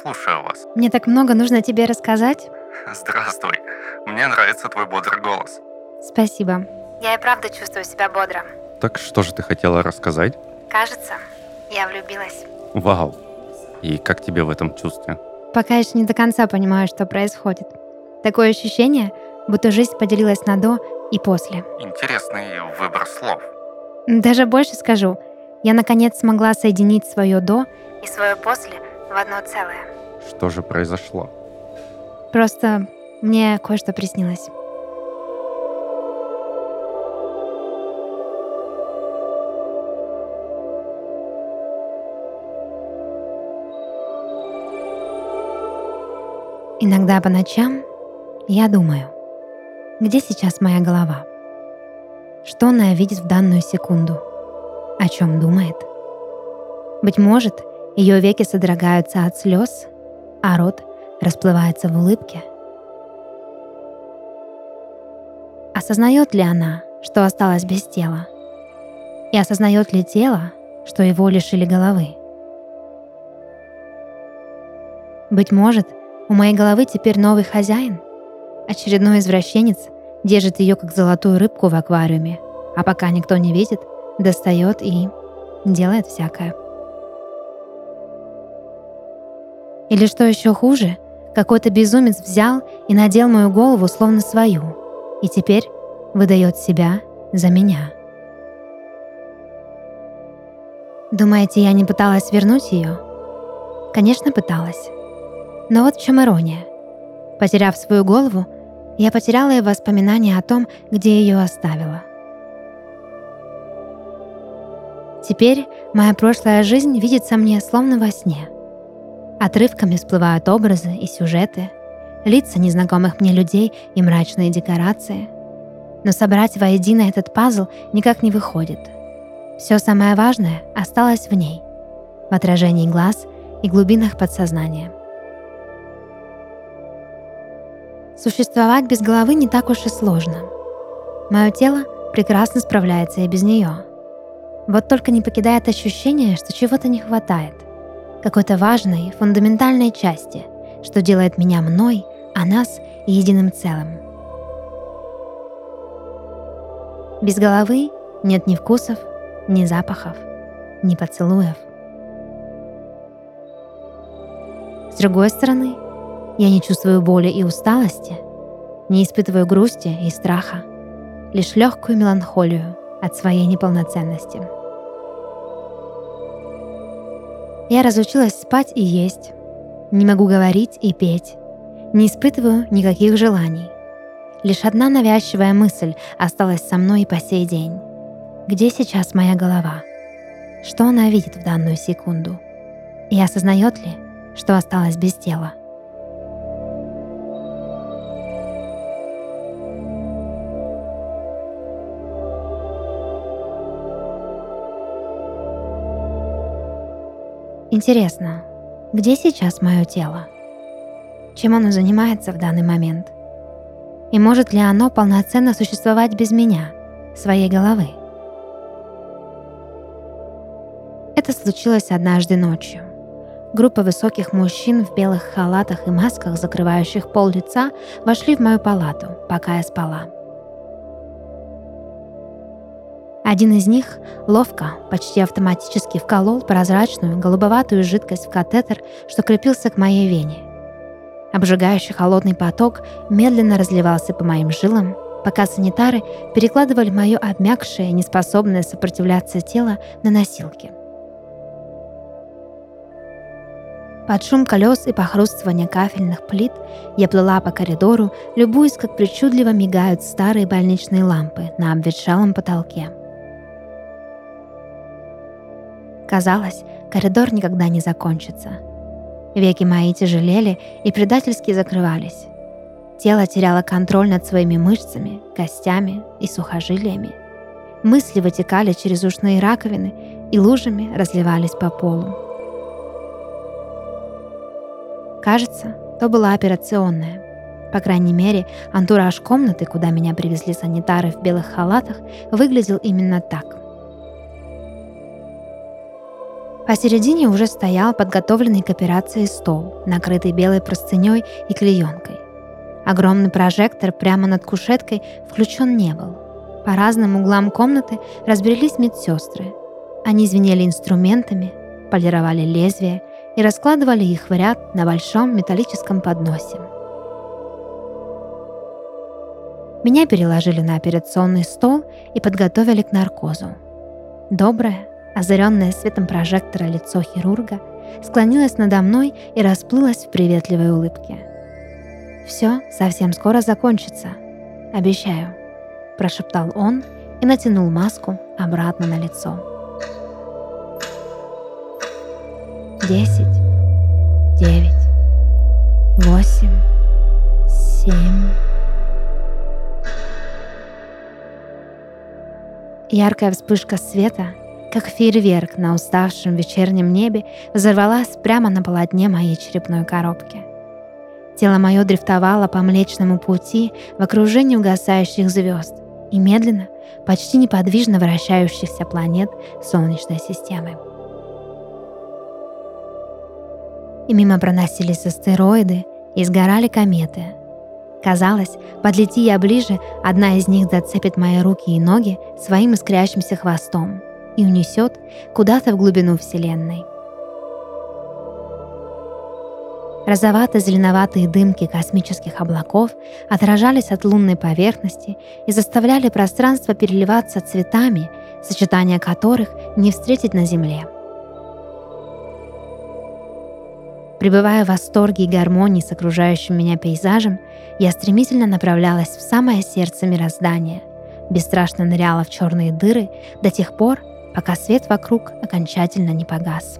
Слушаю вас. Мне так много нужно тебе рассказать. Здравствуй. Мне нравится твой бодрый голос. Спасибо. Я и правда чувствую себя бодро. Так что же ты хотела рассказать? Кажется, я влюбилась. Вау. И как тебе в этом чувстве? Пока еще не до конца понимаю, что происходит. Такое ощущение, будто жизнь поделилась на до и после. Интересный выбор слов. Даже больше скажу. Я наконец смогла соединить свое до и свое после в одно целое. Что же произошло? Просто мне кое-что приснилось. Иногда по ночам я думаю, где сейчас моя голова? Что она видит в данную секунду? О чем думает? Быть может, ее веки содрогаются от слез, а рот расплывается в улыбке. Осознает ли она, что осталась без тела? И осознает ли тело, что его лишили головы? Быть может, у моей головы теперь новый хозяин? Очередной извращенец держит ее как золотую рыбку в аквариуме, а пока никто не видит, достает и делает всякое. Или что еще хуже, какой-то безумец взял и надел мою голову словно свою, и теперь выдает себя за меня. Думаете, я не пыталась вернуть ее? Конечно, пыталась. Но вот в чем ирония. Потеряв свою голову, я потеряла и воспоминания о том, где ее оставила. Теперь моя прошлая жизнь видится мне словно во сне. Отрывками всплывают образы и сюжеты, лица незнакомых мне людей и мрачные декорации. Но собрать воедино этот пазл никак не выходит. Все самое важное осталось в ней, в отражении глаз и глубинах подсознания. Существовать без головы не так уж и сложно. Мое тело прекрасно справляется и без нее. Вот только не покидает ощущение, что чего-то не хватает. Какой-то важной, фундаментальной части, что делает меня мной, а нас единым целым. Без головы нет ни вкусов, ни запахов, ни поцелуев. С другой стороны, я не чувствую боли и усталости, не испытываю грусти и страха, лишь легкую меланхолию от своей неполноценности. Я разучилась спать и есть, не могу говорить и петь, не испытываю никаких желаний. Лишь одна навязчивая мысль осталась со мной и по сей день. Где сейчас моя голова? Что она видит в данную секунду? И осознает ли, что осталась без тела? Интересно, где сейчас мое тело? Чем оно занимается в данный момент? И может ли оно полноценно существовать без меня, своей головы? Это случилось однажды ночью. Группа высоких мужчин в белых халатах и масках, закрывающих пол лица, вошли в мою палату, пока я спала. Один из них ловко, почти автоматически вколол прозрачную голубоватую жидкость в катетер, что крепился к моей вене. Обжигающий холодный поток медленно разливался по моим жилам, пока санитары перекладывали мое обмякшее, неспособное сопротивляться тело на носилки. Под шум колес и похрустывание кафельных плит я плыла по коридору, любуясь, как причудливо мигают старые больничные лампы на обветшалом потолке. Казалось, коридор никогда не закончится. Веки мои тяжелели и предательски закрывались. Тело теряло контроль над своими мышцами, костями и сухожилиями. Мысли вытекали через ушные раковины и лужами разливались по полу. Кажется, то была операционная. По крайней мере, антураж комнаты, куда меня привезли санитары в белых халатах, выглядел именно так. Посередине уже стоял подготовленный к операции стол, накрытый белой простыней и клеенкой. Огромный прожектор прямо над кушеткой включен не был. По разным углам комнаты разбрелись медсестры. Они звенели инструментами, полировали лезвия и раскладывали их в ряд на большом металлическом подносе. Меня переложили на операционный стол и подготовили к наркозу. Доброе, озаренное светом прожектора лицо хирурга склонилось надо мной и расплылось в приветливой улыбке. «Все совсем скоро закончится, обещаю», – прошептал он и натянул маску обратно на лицо. Десять, девять, восемь, семь. Яркая вспышка света, как фейерверк на уставшем вечернем небе, взорвалась прямо на полотне моей черепной коробки. Тело мое дрифтовало по Млечному пути в окружении угасающих звезд и медленно, почти неподвижно вращающихся планет Солнечной системы. И мимо проносились астероиды и сгорали кометы — Казалось, подлети я ближе, одна из них зацепит мои руки и ноги своим искрящимся хвостом и унесет куда-то в глубину Вселенной. Розовато-зеленоватые дымки космических облаков отражались от лунной поверхности и заставляли пространство переливаться цветами, сочетания которых не встретить на Земле – Пребывая в восторге и гармонии с окружающим меня пейзажем, я стремительно направлялась в самое сердце мироздания, бесстрашно ныряла в черные дыры до тех пор, пока свет вокруг окончательно не погас.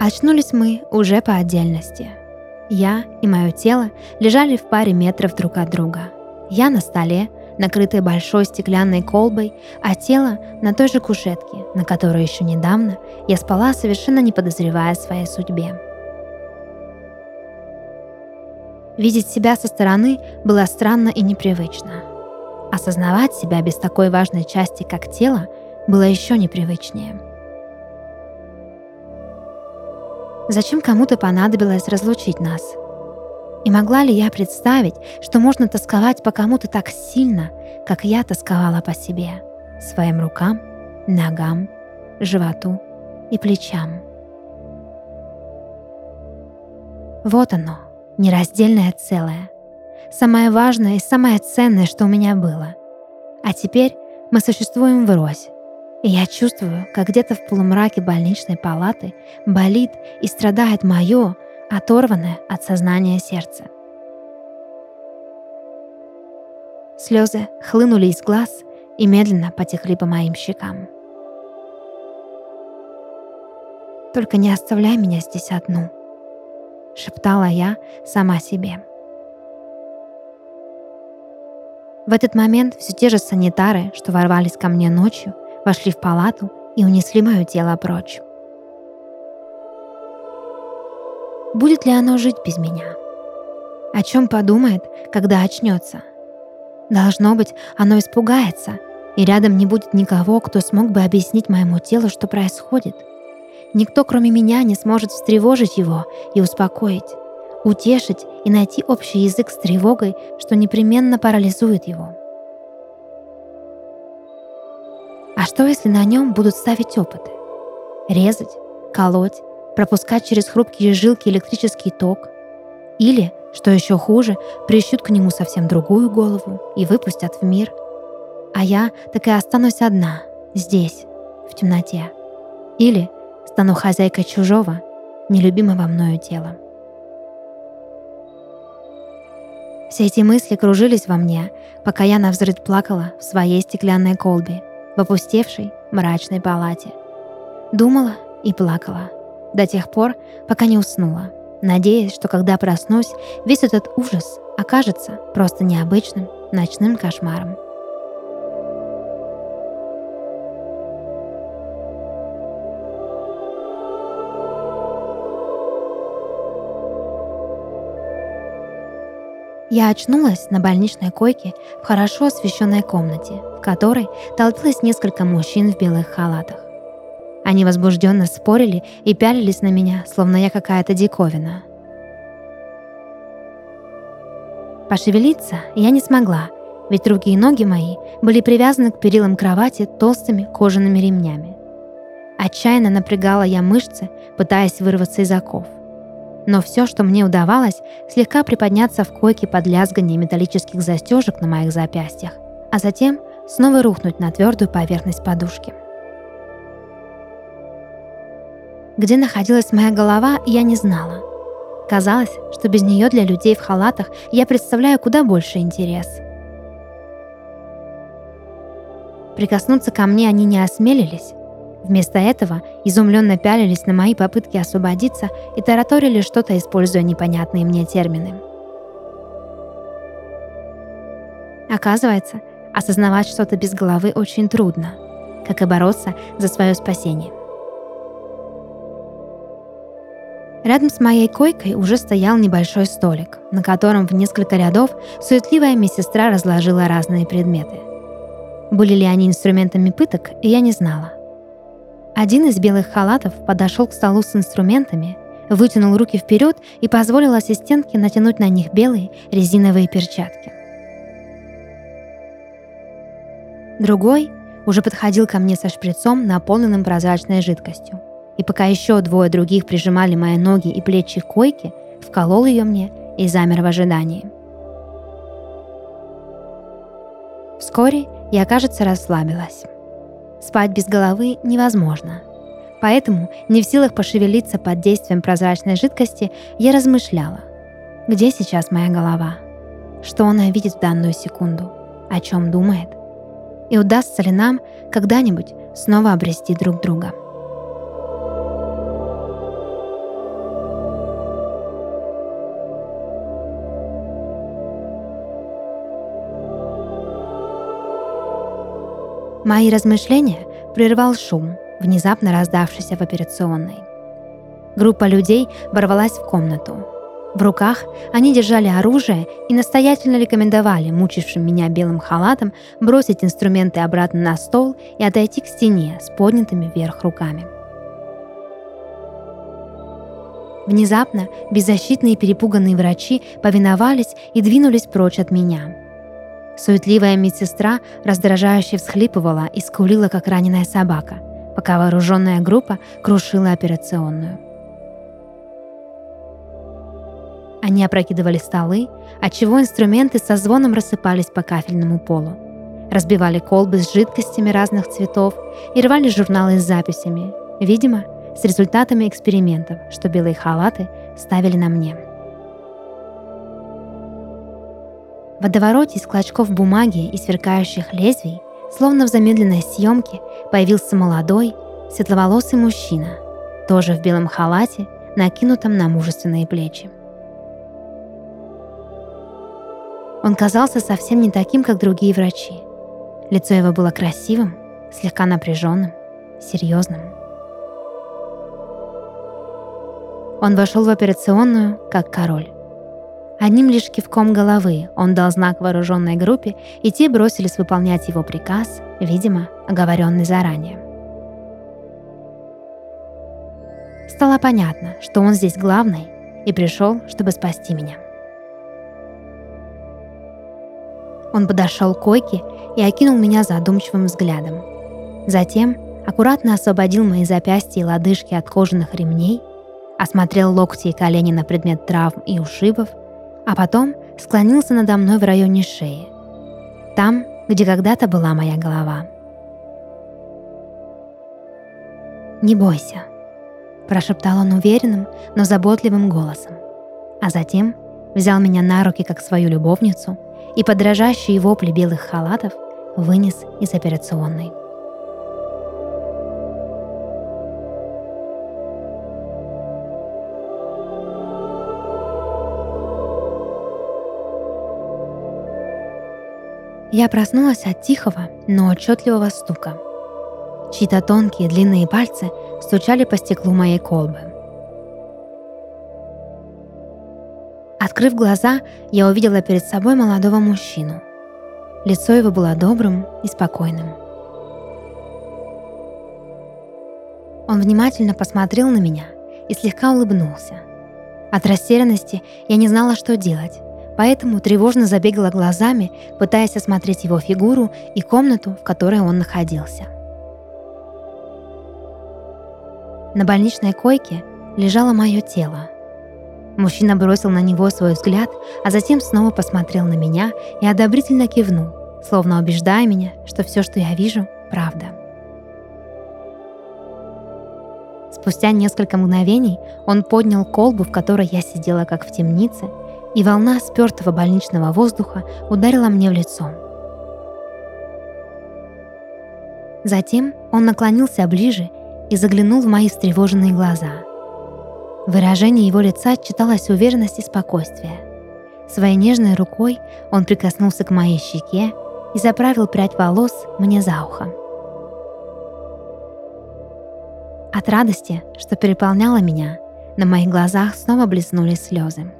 Очнулись мы уже по отдельности – я и мое тело лежали в паре метров друг от друга. Я на столе, накрытой большой стеклянной колбой, а тело на той же кушетке, на которой еще недавно я спала, совершенно не подозревая о своей судьбе. Видеть себя со стороны было странно и непривычно. Осознавать себя без такой важной части, как тело, было еще непривычнее – Зачем кому-то понадобилось разлучить нас? И могла ли я представить, что можно тосковать по кому-то так сильно, как я тосковала по себе, своим рукам, ногам, животу и плечам? Вот оно, нераздельное целое. Самое важное и самое ценное, что у меня было. А теперь мы существуем врозь, и я чувствую, как где-то в полумраке больничной палаты болит и страдает мое, оторванное от сознания сердце. Слезы хлынули из глаз и медленно потекли по моим щекам. «Только не оставляй меня здесь одну», — шептала я сама себе. В этот момент все те же санитары, что ворвались ко мне ночью, вошли в палату и унесли мое тело прочь. Будет ли оно жить без меня? О чем подумает, когда очнется? Должно быть, оно испугается, и рядом не будет никого, кто смог бы объяснить моему телу, что происходит. Никто, кроме меня, не сможет встревожить его и успокоить, утешить и найти общий язык с тревогой, что непременно парализует его. А что, если на нем будут ставить опыты? Резать, колоть, пропускать через хрупкие жилки электрический ток? Или, что еще хуже, прищут к нему совсем другую голову и выпустят в мир? А я так и останусь одна, здесь, в темноте. Или стану хозяйкой чужого, нелюбимого мною тела. Все эти мысли кружились во мне, пока я навзрыд плакала в своей стеклянной колбе, в опустевшей мрачной палате. Думала и плакала до тех пор, пока не уснула, надеясь, что когда проснусь, весь этот ужас окажется просто необычным ночным кошмаром. Я очнулась на больничной койке в хорошо освещенной комнате, в которой толпилось несколько мужчин в белых халатах. Они возбужденно спорили и пялились на меня, словно я какая-то диковина. Пошевелиться я не смогла, ведь руки и ноги мои были привязаны к перилам кровати толстыми кожаными ремнями. Отчаянно напрягала я мышцы, пытаясь вырваться из оков. Но все, что мне удавалось, слегка приподняться в койке под лязгание металлических застежек на моих запястьях, а затем снова рухнуть на твердую поверхность подушки. Где находилась моя голова, я не знала. Казалось, что без нее для людей в халатах я представляю куда больше интерес. Прикоснуться ко мне они не осмелились. Вместо этого изумленно пялились на мои попытки освободиться и тараторили что-то, используя непонятные мне термины. Оказывается, осознавать что-то без головы очень трудно, как и бороться за свое спасение. Рядом с моей койкой уже стоял небольшой столик, на котором в несколько рядов суетливая медсестра разложила разные предметы. Были ли они инструментами пыток, я не знала. Один из белых халатов подошел к столу с инструментами, вытянул руки вперед и позволил ассистентке натянуть на них белые резиновые перчатки. Другой уже подходил ко мне со шприцом, наполненным прозрачной жидкостью и пока еще двое других прижимали мои ноги и плечи к койке, вколол ее мне и замер в ожидании. Вскоре я, кажется, расслабилась. Спать без головы невозможно. Поэтому, не в силах пошевелиться под действием прозрачной жидкости, я размышляла. Где сейчас моя голова? Что она видит в данную секунду? О чем думает? И удастся ли нам когда-нибудь снова обрести друг друга? Мои размышления прервал шум, внезапно раздавшийся в операционной. Группа людей ворвалась в комнату. В руках они держали оружие и настоятельно рекомендовали мучившим меня белым халатом бросить инструменты обратно на стол и отойти к стене с поднятыми вверх руками. Внезапно беззащитные и перепуганные врачи повиновались и двинулись прочь от меня – Суетливая медсестра раздражающе всхлипывала и скулила, как раненая собака, пока вооруженная группа крушила операционную. Они опрокидывали столы, отчего инструменты со звоном рассыпались по кафельному полу. Разбивали колбы с жидкостями разных цветов и рвали журналы с записями, видимо, с результатами экспериментов, что белые халаты ставили на мне. В водовороте из клочков бумаги и сверкающих лезвий, словно в замедленной съемке, появился молодой, светловолосый мужчина, тоже в белом халате, накинутом на мужественные плечи. Он казался совсем не таким, как другие врачи. Лицо его было красивым, слегка напряженным, серьезным. Он вошел в операционную как король. Одним лишь кивком головы он дал знак вооруженной группе, и те бросились выполнять его приказ, видимо, оговоренный заранее. Стало понятно, что он здесь главный и пришел, чтобы спасти меня. Он подошел к койке и окинул меня задумчивым взглядом. Затем аккуратно освободил мои запястья и лодыжки от кожаных ремней, осмотрел локти и колени на предмет травм и ушибов – а потом склонился надо мной в районе шеи, там, где когда-то была моя голова. «Не бойся», – прошептал он уверенным, но заботливым голосом, а затем взял меня на руки как свою любовницу и под дрожащие вопли белых халатов вынес из операционной. Я проснулась от тихого, но отчетливого стука. Чьи-то тонкие длинные пальцы стучали по стеклу моей колбы. Открыв глаза, я увидела перед собой молодого мужчину. Лицо его было добрым и спокойным. Он внимательно посмотрел на меня и слегка улыбнулся. От растерянности я не знала, что делать, поэтому тревожно забегала глазами, пытаясь осмотреть его фигуру и комнату, в которой он находился. На больничной койке лежало мое тело. Мужчина бросил на него свой взгляд, а затем снова посмотрел на меня и одобрительно кивнул, словно убеждая меня, что все, что я вижу, правда. Спустя несколько мгновений он поднял колбу, в которой я сидела как в темнице, и волна спертого больничного воздуха ударила мне в лицо. Затем он наклонился ближе и заглянул в мои встревоженные глаза. В выражении его лица читалась уверенность и спокойствие. Своей нежной рукой он прикоснулся к моей щеке и заправил прядь волос мне за ухо. От радости, что переполняло меня, на моих глазах снова блеснули слезы.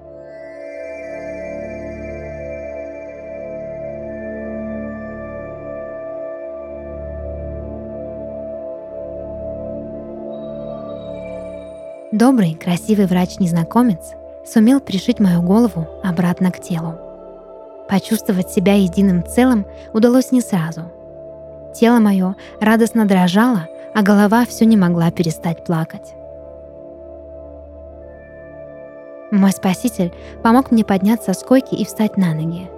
Добрый, красивый врач-незнакомец сумел пришить мою голову обратно к телу. Почувствовать себя единым целым удалось не сразу. Тело мое радостно дрожало, а голова все не могла перестать плакать. Мой спаситель помог мне подняться с койки и встать на ноги.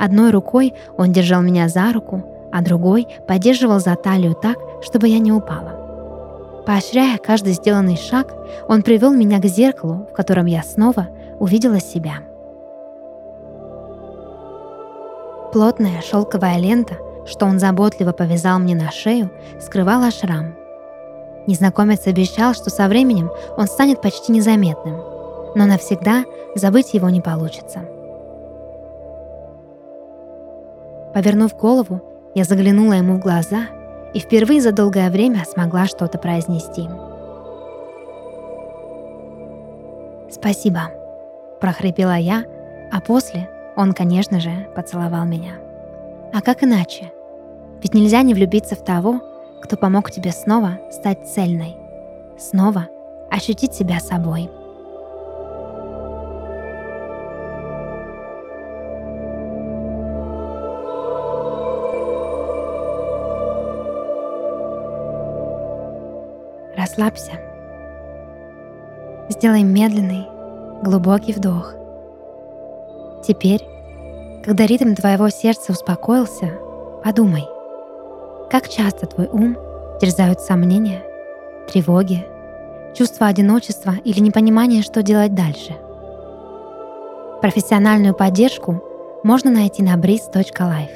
Одной рукой он держал меня за руку, а другой поддерживал за талию так, чтобы я не упала. Поощряя каждый сделанный шаг, он привел меня к зеркалу, в котором я снова увидела себя. Плотная шелковая лента, что он заботливо повязал мне на шею, скрывала шрам. Незнакомец обещал, что со временем он станет почти незаметным, но навсегда забыть его не получится. Повернув голову, я заглянула ему в глаза — и впервые за долгое время смогла что-то произнести. «Спасибо», — прохрипела я, а после он, конечно же, поцеловал меня. А как иначе? Ведь нельзя не влюбиться в того, кто помог тебе снова стать цельной, снова ощутить себя собой. Расслабься. Сделай медленный, глубокий вдох. Теперь, когда ритм твоего сердца успокоился, подумай, как часто твой ум терзают сомнения, тревоги, чувство одиночества или непонимание, что делать дальше. Профессиональную поддержку можно найти на breeze.life.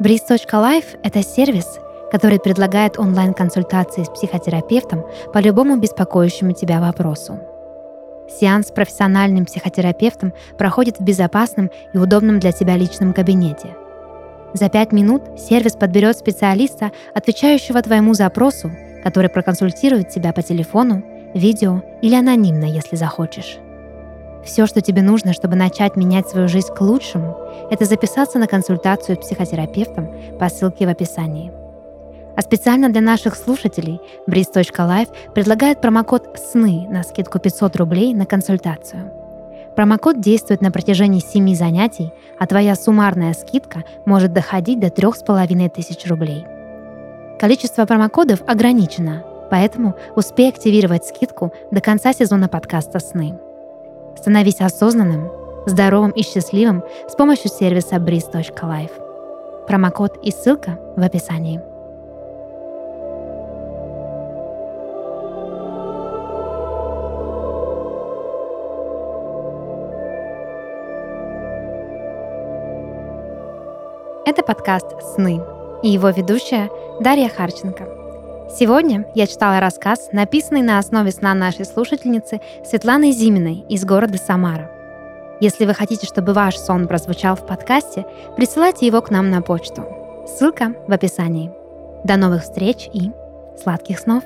Breeze.life — это сервис, который предлагает онлайн-консультации с психотерапевтом по любому беспокоящему тебя вопросу. Сеанс с профессиональным психотерапевтом проходит в безопасном и удобном для тебя личном кабинете. За пять минут сервис подберет специалиста, отвечающего твоему запросу, который проконсультирует тебя по телефону, видео или анонимно, если захочешь. Все, что тебе нужно, чтобы начать менять свою жизнь к лучшему, это записаться на консультацию с психотерапевтом по ссылке в описании. А специально для наших слушателей Breeze.life предлагает промокод «СНЫ» на скидку 500 рублей на консультацию. Промокод действует на протяжении 7 занятий, а твоя суммарная скидка может доходить до 3500 рублей. Количество промокодов ограничено, поэтому успей активировать скидку до конца сезона подкаста «Сны». Становись осознанным, здоровым и счастливым с помощью сервиса breeze.life. Промокод и ссылка в описании. Это подкаст «Сны» и его ведущая Дарья Харченко. Сегодня я читала рассказ, написанный на основе сна нашей слушательницы Светланы Зиминой из города Самара. Если вы хотите, чтобы ваш сон прозвучал в подкасте, присылайте его к нам на почту. Ссылка в описании. До новых встреч и сладких снов!